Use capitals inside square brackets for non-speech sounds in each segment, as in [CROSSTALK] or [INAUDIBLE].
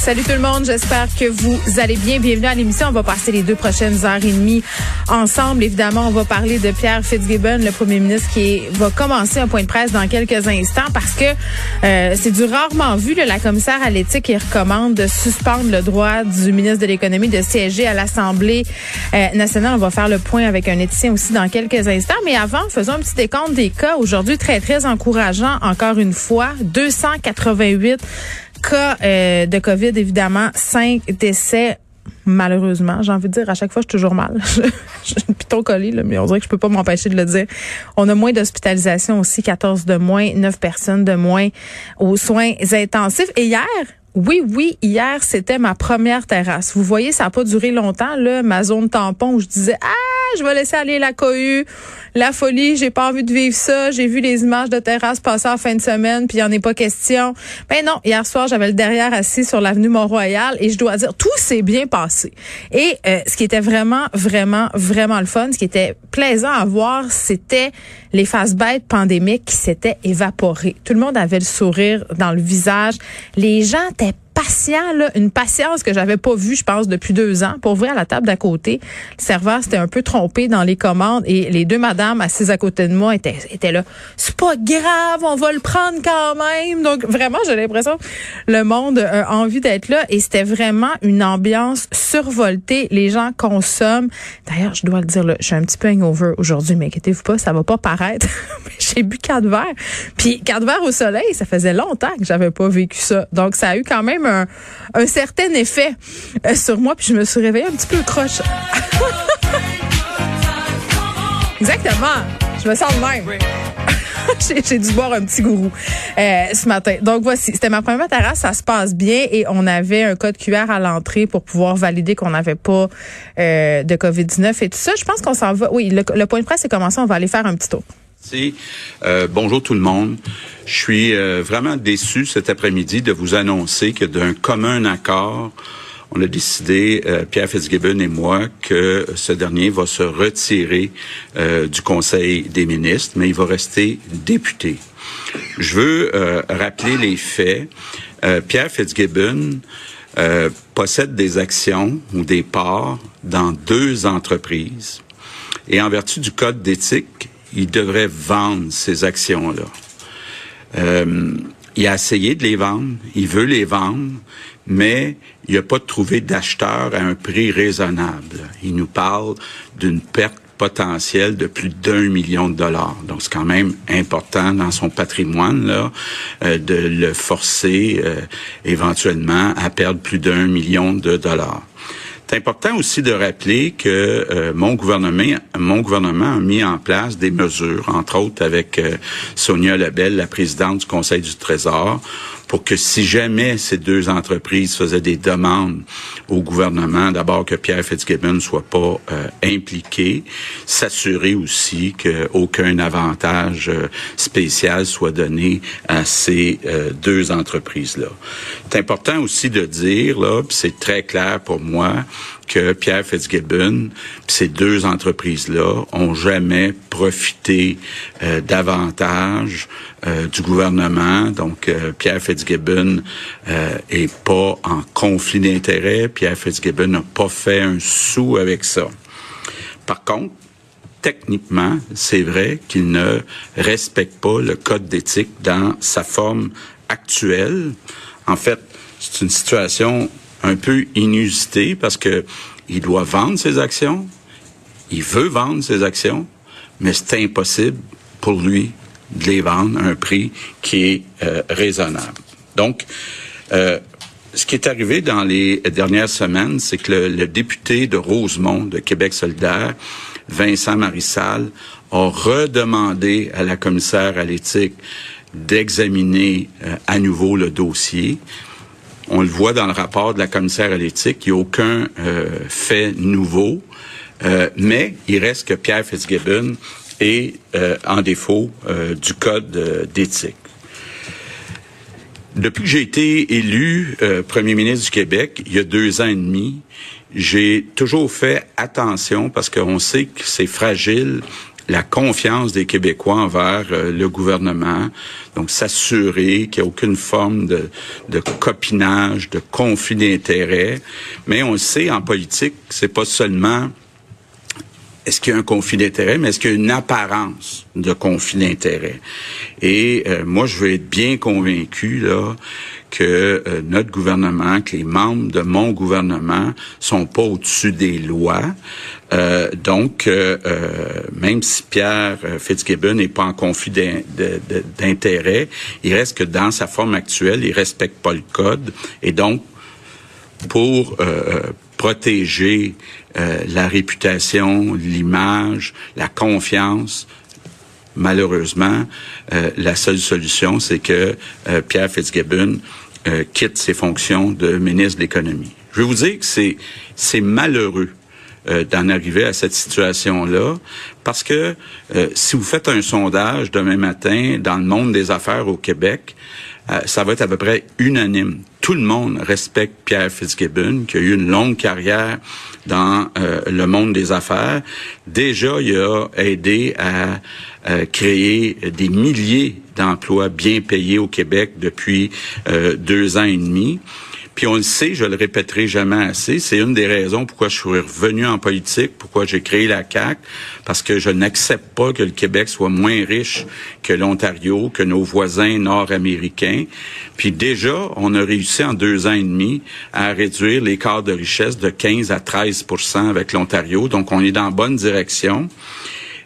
Salut tout le monde, j'espère que vous allez bien. Bienvenue à l'émission. On va passer les deux prochaines heures et demie ensemble. Évidemment, on va parler de Pierre Fitzgibbon, le premier ministre, qui va commencer un point de presse dans quelques instants parce que euh, c'est du rarement vu. là, la commissaire à l'éthique recommande de suspendre le droit du ministre de l'Économie de siéger à l'Assemblée euh, nationale. On va faire le point avec un éthicien aussi dans quelques instants. Mais avant, faisons un petit décompte des cas. Aujourd'hui, très, très encourageant, encore une fois. 288 cas euh, de COVID, évidemment, cinq décès. Malheureusement, j'ai envie de dire, à chaque fois, je suis toujours mal. [LAUGHS] J'ai une piton collée, là, mais on dirait que je peux pas m'empêcher de le dire. On a moins d'hospitalisation aussi, 14 de moins, 9 personnes de moins aux soins intensifs. Et hier, oui, oui, hier, c'était ma première terrasse. Vous voyez, ça n'a pas duré longtemps, là, ma zone tampon où je disais, ah, je vais laisser aller la cohue, la folie, j'ai pas envie de vivre ça. J'ai vu les images de terrasse passer en fin de semaine, puis il en est pas question. Ben non, hier soir, j'avais le derrière assis sur l'avenue Mont-Royal et je dois dire, tout s'est bien passé. Et euh, ce qui était vraiment, vraiment, vraiment le fun, ce qui était plaisant à voir, c'était les faces bêtes pandémiques qui s'étaient évaporées. Tout le monde avait le sourire dans le visage. Les gens étaient patients, là, une patience que j'avais pas vue, je pense, depuis deux ans. Pour ouvrir la table d'à côté, le serveur s'était un peu trompé dans les commandes et les deux madames assises à côté de moi étaient, étaient là. C'est pas grave, on va le prendre quand même. Donc vraiment, j'ai l'impression le monde a envie d'être là et c'était vraiment une ambiance survoltée. Les gens consomment. D'ailleurs, je dois le dire, là, je suis un petit peu hangover aujourd'hui, mais inquiétez-vous pas, ça va pas paraître. [LAUGHS] j'ai bu quatre verres. Puis quatre verres au soleil, ça faisait longtemps que j'avais pas vécu ça. Donc ça a eu quand même un, un certain effet euh, sur moi. Puis je me suis réveillée un petit peu croche. [LAUGHS] Exactement. Je me sens de même. [LAUGHS] J'ai- J'ai dû boire un petit gourou euh, ce matin. Donc voici, c'était ma première terrasse, ça se passe bien et on avait un code QR à l'entrée pour pouvoir valider qu'on n'avait pas euh, de COVID-19 et tout ça. Je pense qu'on s'en va. Oui, le, le point de presse est commencé, on va aller faire un petit tour. Euh, bonjour tout le monde. Je suis euh, vraiment déçu cet après-midi de vous annoncer que d'un commun accord, on a décidé, euh, Pierre Fitzgibbon et moi, que ce dernier va se retirer euh, du Conseil des ministres, mais il va rester député. Je veux rappeler les faits. Pierre Fitzgibbon possède des actions ou des parts dans deux entreprises. Et en vertu du code d'éthique, il devrait vendre ces actions-là. Euh, il a essayé de les vendre, il veut les vendre, mais il n'a pas trouvé d'acheteur à un prix raisonnable. Il nous parle d'une perte potentielle de plus d'un million de dollars. Donc, c'est quand même important dans son patrimoine là, euh, de le forcer euh, éventuellement à perdre plus d'un million de dollars. C'est important aussi de rappeler que euh, mon gouvernement, mon gouvernement a mis en place des mesures, entre autres avec euh, Sonia Lebel, la présidente du Conseil du Trésor, pour que si jamais ces deux entreprises faisaient des demandes au gouvernement, d'abord que Pierre Fitzgibbon ne soit pas euh, impliqué, s'assurer aussi qu'aucun avantage euh, spécial soit donné à ces euh, deux entreprises-là. C'est important aussi de dire, là, c'est très clair pour moi, que Pierre Fitzgibbon, ces deux entreprises-là, ont jamais profité euh, davantage euh, du gouvernement. Donc, Pierre Fitzgibbon euh, est pas en conflit d'intérêts. Pierre Fitzgibbon n'a pas fait un sou avec ça. Par contre, techniquement, c'est vrai qu'il ne respecte pas le code d'éthique dans sa forme actuelle. En fait, c'est une situation un peu inusitée parce que il doit vendre ses actions, il veut vendre ses actions, mais c'est impossible pour lui de les vendre à un prix qui est euh, raisonnable. Donc, euh, ce qui est arrivé dans les dernières semaines, c'est que le, député de Rosemont, de Québec solidaire, Vincent Marissal, a redemandé à la commissaire à l'éthique d'examiner euh, à nouveau le dossier. On le voit dans le rapport de la commissaire à l'éthique, il n'y a aucun fait nouveau, mais il reste que Pierre Fitzgibbon est en défaut du code d'éthique. Depuis que j'ai été élu euh, premier ministre du Québec, il y a deux ans et demi, j'ai toujours fait attention parce qu'on sait que c'est fragile la confiance des Québécois envers euh, le gouvernement. Donc, s'assurer qu'il n'y a aucune forme de, copinage, de conflit d'intérêts. Mais on sait, en politique, c'est pas seulement est-ce qu'il y a un conflit d'intérêt, mais est-ce qu'il y a une apparence de conflit d'intérêt? Et euh, moi, je veux être bien convaincu là que euh, notre gouvernement, que les membres de mon gouvernement sont pas au-dessus des lois. Euh, donc, même si Pierre Fitzgibbon n'est pas en conflit d'intérêt, il reste que dans sa forme actuelle, il respecte pas le code. Et donc, pour protéger euh, la réputation, l'image, la confiance. Malheureusement, euh, la seule solution, c'est que euh, Pierre Fitzgibbon quitte ses fonctions de ministre de l'économie. Je vais vous dire que c'est c'est malheureux d'en arriver à cette situation-là, parce que si vous faites un sondage demain matin dans le monde des affaires au Québec, euh, ça va être à peu près unanime. Tout le monde respecte Pierre Fitzgibbon, qui a eu une longue carrière dans euh, le monde des affaires. Déjà, il a aidé à créer des milliers d'emplois bien payés au Québec depuis euh, deux ans et demi. Puis on le sait, je le répéterai jamais assez, c'est une des raisons pourquoi je suis revenu en politique, pourquoi j'ai créé la CAC, parce que je n'accepte pas que le Québec soit moins riche que l'Ontario, que nos voisins nord-américains. Puis déjà, on a réussi en deux ans et demi à réduire l'écart de richesse de 15 à 13% avec l'Ontario. Donc on est dans la bonne direction.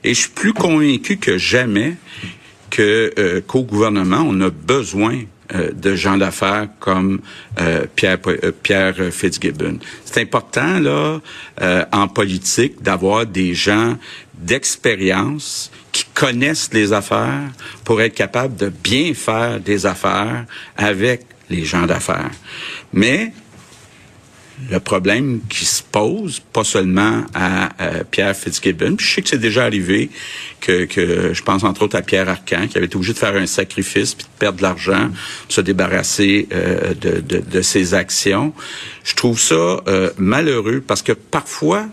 Et je suis plus convaincu que jamais que euh, qu'au gouvernement, on a besoin euh, de gens d'affaires comme euh, Pierre, euh, Pierre Fitzgibbon. C'est important là en politique d'avoir des gens d'expérience qui connaissent les affaires pour être capable de bien faire des affaires avec les gens d'affaires. Mais le problème qui se pose, pas seulement à, Pierre Fitzgibbon, puis je sais que c'est déjà arrivé que, je pense entre autres à Pierre Arcan, qui avait été obligé de faire un sacrifice puis de perdre de l'argent, se débarrasser euh, de, de, de, ses actions. Je trouve ça euh, malheureux parce que parfois,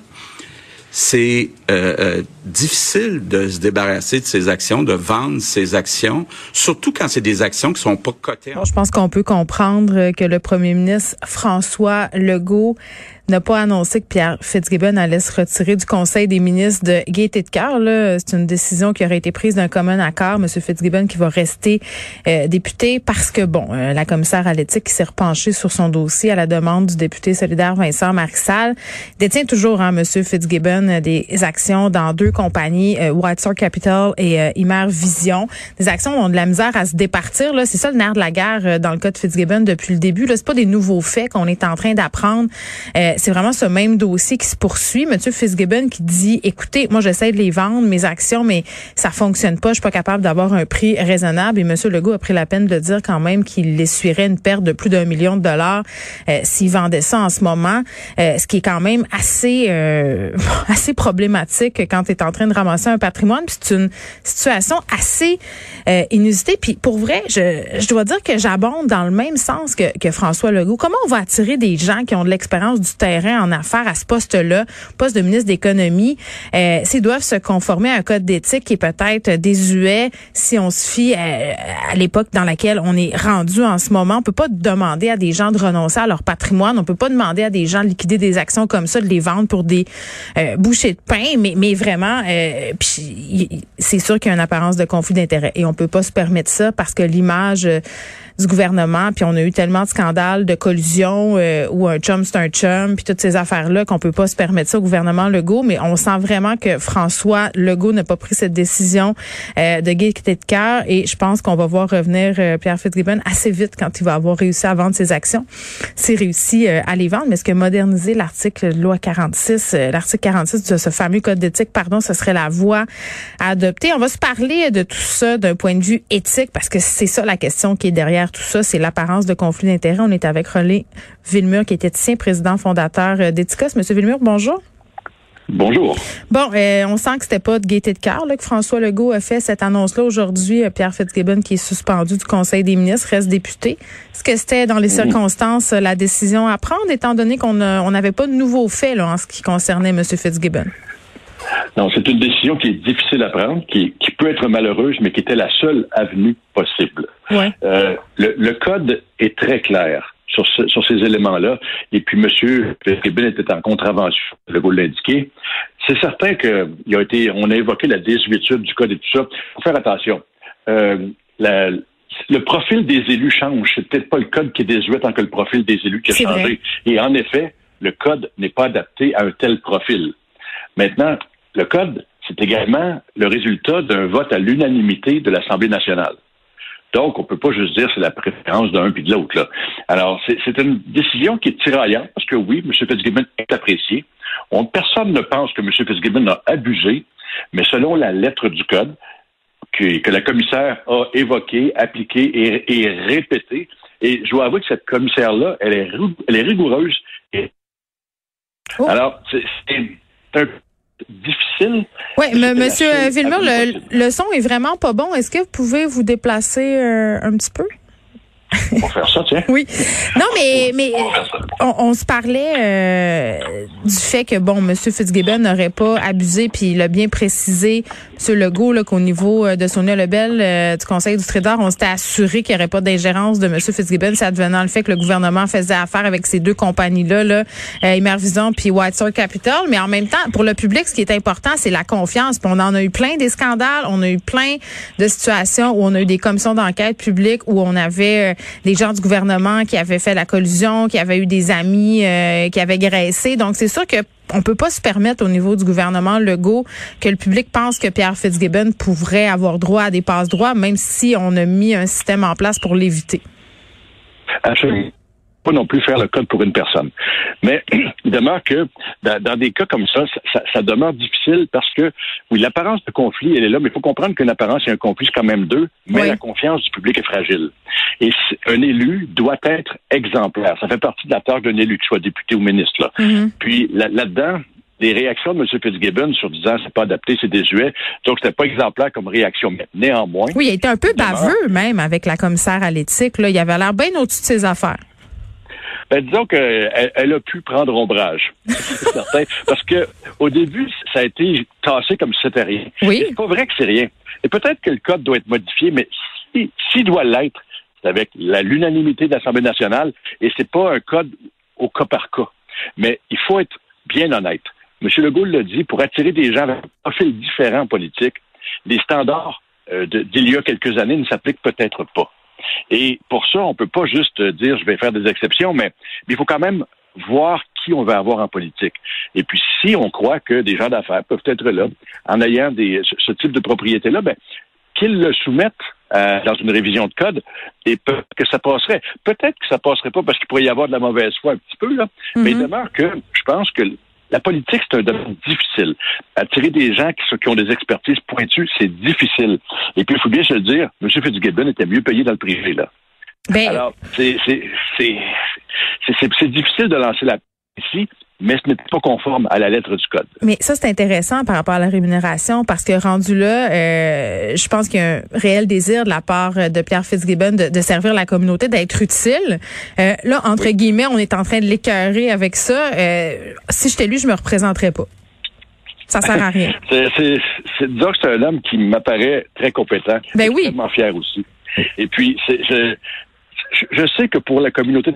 c'est euh, euh, difficile de se débarrasser de ces actions, de vendre ces actions, surtout quand c'est des actions qui sont pas cotées. je pense qu'on peut comprendre que le premier ministre François Legault n'a pas annoncé que Pierre Fitzgibbon allait se retirer du Conseil des ministres de Gaieté de cœur. C'est une décision qui aurait été prise d'un commun accord. Monsieur Fitzgibbon qui va rester euh, député parce que, bon, la commissaire à l'éthique qui s'est repenchée sur son dossier à la demande du député solidaire Vincent Marissal détient toujours, hein, Monsieur Fitzgibbon, des actions dans deux compagnies, euh, White Capital et euh, Imer Vision. Des actions ont de la misère à se départir. C'est ça le nerf de la guerre euh, dans le cas de Fitzgibbon depuis le début. C'est pas des nouveaux faits qu'on est en train d'apprendre. Euh, c'est vraiment ce même dossier qui se poursuit. Monsieur Fitzgibbon qui dit, écoutez, moi j'essaie de les vendre mes actions, mais ça fonctionne pas. Je suis pas capable d'avoir un prix raisonnable. Et Monsieur Legault a pris la peine de dire quand même qu'il essuierait une perte de plus d'un million de dollars s'il vendait ça en ce moment, ce qui est quand même assez [LAUGHS] assez problématique quand tu es en train de ramasser un patrimoine. c'est une situation assez euh, inusitée. Puis pour vrai, je, je dois dire que j'abonde dans le même sens que, que François Legault. Comment on va attirer des gens qui ont de l'expérience du terrain en affaires à ce poste-là, poste de ministre d'économie, euh, s'ils doivent se conformer à un code d'éthique qui est peut-être désuet si on se fie euh, à, l'époque dans laquelle on est rendu en ce moment. On peut pas demander à des gens de renoncer à leur patrimoine. On peut pas demander à des gens de liquider des actions comme ça, de les vendre pour des euh, bouchées de pain. Mais, mais vraiment, euh, c'est sûr qu'il y a une apparence de conflit d'intérêt et on peut pas se permettre ça parce que l'image euh, du gouvernement, puis on a eu tellement de scandales de collusion euh, où un chum c'est un chum, Puis toutes ces affaires-là qu'on peut pas se permettre ça au gouvernement Legault, mais on sent vraiment que François Legault n'a pas pris cette décision euh, de gaieté de cœur et je pense qu'on va voir revenir euh, Pierre Fitzgibbon assez vite quand il va avoir réussi à vendre ses actions. S'il réussit euh, à les vendre, mais est-ce que moderniser l'article loi 46, l'article 46 de ce fameux code d'éthique, pardon, ce serait la voie à adopter? On va se parler de tout ça d'un point de vue éthique parce que c'est ça la question qui est derrière tout ça, c'est l'apparence de conflit d'intérêts. On est avec Relais Villemur, qui était ici, président fondateur euh, d'Eticos. Monsieur Villemur, bonjour. Bonjour. Bon, euh, on sent que c'était pas de gaieté de cœur que François Legault a fait cette annonce-là aujourd'hui. Euh, Pierre Fitzgibbon, qui est suspendu du Conseil des ministres, reste député. Est-ce que c'était dans les circonstances la décision à prendre, étant donné qu'on n'avait pas de nouveaux faits en ce qui concernait M. Fitzgibbon? Non, c'est une décision qui est difficile à prendre, qui, peut être malheureuse, mais qui était la seule avenue possible. Ouais. le, code est très clair sur, sur ces éléments-là. Et puis, M. Fitzgibbon était en contravention, le goût l'indiquer. C'est certain qu'il a été, on a évoqué la désuétude du code et tout ça. Il faut faire attention. Euh, le profil des élus change. C'est peut-être pas le code qui est désuet tant que le profil des élus qui a changé. Et en effet, le code n'est pas adapté à un tel profil. Maintenant, le code, c'est également le résultat d'un vote à l'unanimité de l'Assemblée nationale. Donc, on peut pas juste dire c'est la préférence d'un puis de l'autre. Là. Alors, c'est une décision qui est tiraillante parce que oui, M. Fitzgibbon est apprécié. On, personne ne pense que M. Fitzgibbon a abusé, mais selon la lettre du code que, que la commissaire a évoqué, appliqué et, et répété, et je dois avouer que cette commissaire-là, elle est, elle est rigoureuse. Oh. Alors, c'est un difficile. Oui, Monsieur Villemur, le, le, son est vraiment pas bon. Est-ce que vous pouvez vous déplacer euh, un petit peu? On faire ça. Oui. Non, mais mais on, se parlait euh, du fait que bon, M. Fitzgibbon n'aurait pas abusé, puis il a bien précisé, M. Legault, qu'au niveau euh, de Sonia Lebel euh, du Conseil du Trésor, on s'était assuré qu'il n'y aurait pas d'ingérence de M. Fitzgibbon, ça devenant le fait que le gouvernement faisait affaire avec ces deux compagnies-là, là, euh, puis White Capital. Mais en même temps, pour le public, ce qui est important, c'est la confiance. Puis on en a eu plein des scandales, on a eu plein de situations où on a eu des commissions d'enquête publiques où on avait des gens du gouvernement qui avaient fait la collusion, qui avaient eu des amis euh, qui avaient graissé. Donc, c'est sûr que on peut pas se permettre au niveau du gouvernement Legault que le public pense que Pierre Fitzgibbon pourrait avoir droit à des passes droits, même si on a mis un système en place pour l'éviter. Absolument pas non plus faire le code pour une personne. Mais [CLEARS THROAT] il demeure que dans, des cas comme ça, ça, demeure difficile parce que, oui, l'apparence de conflit, elle est là, mais il faut comprendre qu'une apparence et un conflit, c'est quand même deux, mais la confiance du public est fragile. Et un élu doit être exemplaire. Ça fait partie de la tâche d'un élu, qu'il soit député ou ministre. Là. Mm-hmm. Puis là-dedans, les réactions de M. Fitzgibbon sur disant c'est pas adapté, c'est désuet. Donc, c'était pas exemplaire comme réaction. Mais néanmoins. Oui, il était un peu baveux, même, avec la commissaire à l'éthique. Il avait l'air bien au-dessus de ses affaires. Ben, disons qu'elle elle a pu prendre ombrage, c'est [LAUGHS] certain, parce que au début, ça a été tassé comme si c'était rien. Oui. C'est pas vrai que c'est rien. Et peut-être que le code doit être modifié, mais s'il si, doit l'être, c'est avec l'unanimité de l'Assemblée nationale, et c'est pas un code au cas par cas. Mais il faut être bien honnête. M. Legault l'a dit, pour attirer des gens avec un profil différent politique, les standards euh, d'il y a quelques années ne s'appliquent peut-être pas. Et pour ça, on peut pas juste dire je vais faire des exceptions, mais, il faut quand même voir qui on va avoir en politique. Et puis, si on croit que des gens d'affaires peuvent être là, en ayant des, ce type de propriété-là, ben, qu'ils le soumettent euh, dans une révision de code et que ça passerait. Peut-être que ça passerait pas parce qu'il pourrait y avoir de la mauvaise foi un petit peu, là, mais il mm-hmm. demeure que je pense que la politique, c'est un domaine difficile. Attirer des gens qui, ont des expertises pointues, c'est difficile. Et puis, il faut bien se le dire, M. Fitzgibbon était mieux payé dans le privé, là. Ben... Alors, c'est difficile de lancer la ici, mais ce n'est pas conforme à la lettre du code. Mais ça, c'est intéressant par rapport à la rémunération parce que rendu là, euh, je pense qu'il y a un réel désir de la part de Pierre Fitzgibbon de, servir la communauté, d'être utile. Euh, là, entre guillemets, on est en train de l'écœurer avec ça. Euh, si j'étais lui, je me représenterais pas. Ça sert à rien. [LAUGHS] c'est, disons que c'est un homme qui m'apparaît très compétent. Ben oui. Extrêmement fier aussi. Et puis, je, je sais que pour la communauté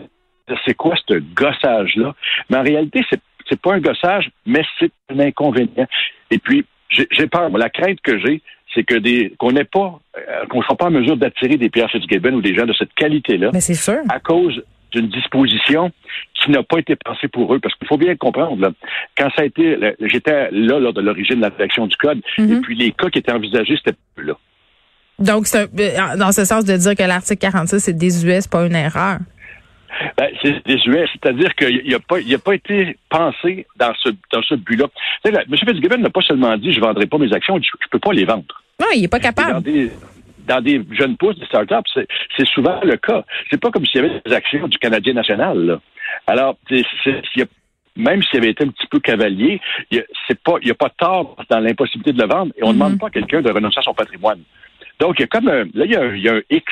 c'est quoi ce gossage-là? Mais en réalité, c'est c'est pas un gossage, mais c'est un inconvénient. Et puis, j'ai peur. La crainte que j'ai, c'est que des qu'on n'ait pas, euh, qu'on soit pas en mesure d'attirer des Pierre Fitzgibbon ou des gens de cette qualité-là. Mais c'est sûr. À cause d'une disposition qui n'a pas été pensée pour eux. Parce qu'il faut bien comprendre, là, quand ça a été, j'étais là lors de l'origine de la rédaction du code, et puis les cas qui étaient envisagés, c'était là. Donc, c'est dans ce sens de dire que l'article 46 c'est désuet, c'est pas une erreur. Ben, c'est désuet, c'est-à-dire qu'il n'a pas, il a pas été pensé dans ce, dans ce but-là. M. Fitzgibbon n'a pas seulement dit je ne vendrai pas mes actions, je ne peux pas les vendre. Non, il est pas capable. dans des jeunes pousses, des startups, c'est, souvent le cas. C'est pas comme s'il y avait des actions du Canadien national. là. Alors, y a- même s'il avait été un petit peu cavalier, il n'y a, a pas de tort dans l'impossibilité de le vendre et on ne Mhm. demande pas à quelqu'un de renoncer à son patrimoine. Donc, il y a comme un, là, y il y a un X.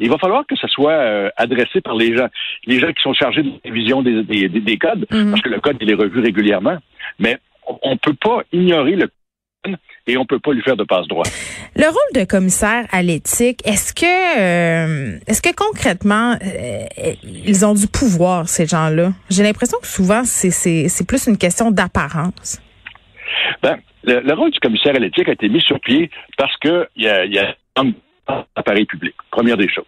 Il va falloir que ça soit euh, adressé par les gens, les gens qui sont chargés de la révision des, des, des- des codes, Mhm. parce que le code, il est revu régulièrement. Mais on ne peut pas ignorer le code et on ne peut pas lui faire de passe-droit. Le rôle de commissaire à l'éthique, est-ce que euh, est-ce que concrètement euh, ils ont du pouvoir ces gens-là? J'ai l'impression que souvent c'est plus une question d'apparence. Ben, le, le rôle du commissaire à l'éthique a été mis sur pied parce que il y a, y a un appareil public. Première des choses.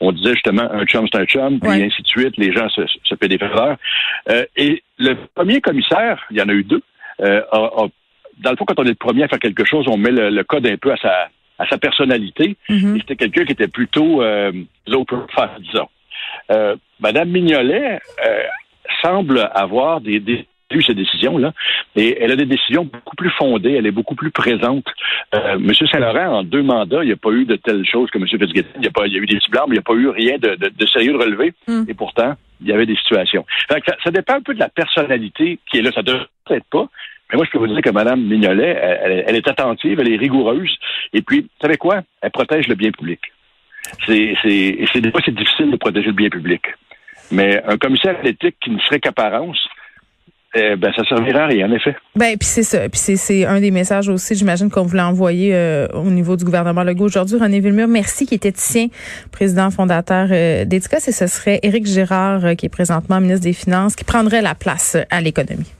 On disait justement un chum, c'est un chum, puis Ouais. ainsi de suite. Les gens se, se paient des faveurs. Euh, et le premier commissaire, il y en a eu deux, euh, a- a- dans le fond, quand on est le premier à faire quelque chose, on met le, le code un peu à sa, à sa personnalité. Mhm. Et c'était quelqu'un qui était plutôt euh, low profile, disons. Euh, Madame Mignolet euh, semble avoir des, des eu ces décisions-là, et elle a des décisions beaucoup plus fondées, elle est beaucoup plus présente. Euh, Monsieur Saint-Laurent, en deux mandats, il n'y a pas eu de telles choses que M. Fitzgibbon. Il y a, pas, il y a eu des petits blancs, mais il n'y a pas eu rien de, de, de sérieux de relevé. Mm. Et pourtant, il y avait des situations. Fait que ça, ça dépend un peu de la personnalité qui est là. Ça devrait peut-être pas. Mais moi, je peux vous dire que Mme Mignolet, elle, est attentive, elle est rigoureuse. Et puis, vous savez quoi? Elle protège le bien public. C'est, c'est, c'est des fois, c'est difficile de protéger le bien public. Mais un commissaire à l'éthique qui ne serait qu'apparence, eh ben, ça servirait à rien, en effet. Ben puis c'est ça, puis c'est un des messages aussi, j'imagine qu'on voulait envoyer euh, au niveau du gouvernement Legault aujourd'hui. René Villemur, merci qui est éthicien, président fondateur euh, et ce serait Éric Girard euh, qui est présentement ministre des Finances qui prendrait la place euh, à l'économie.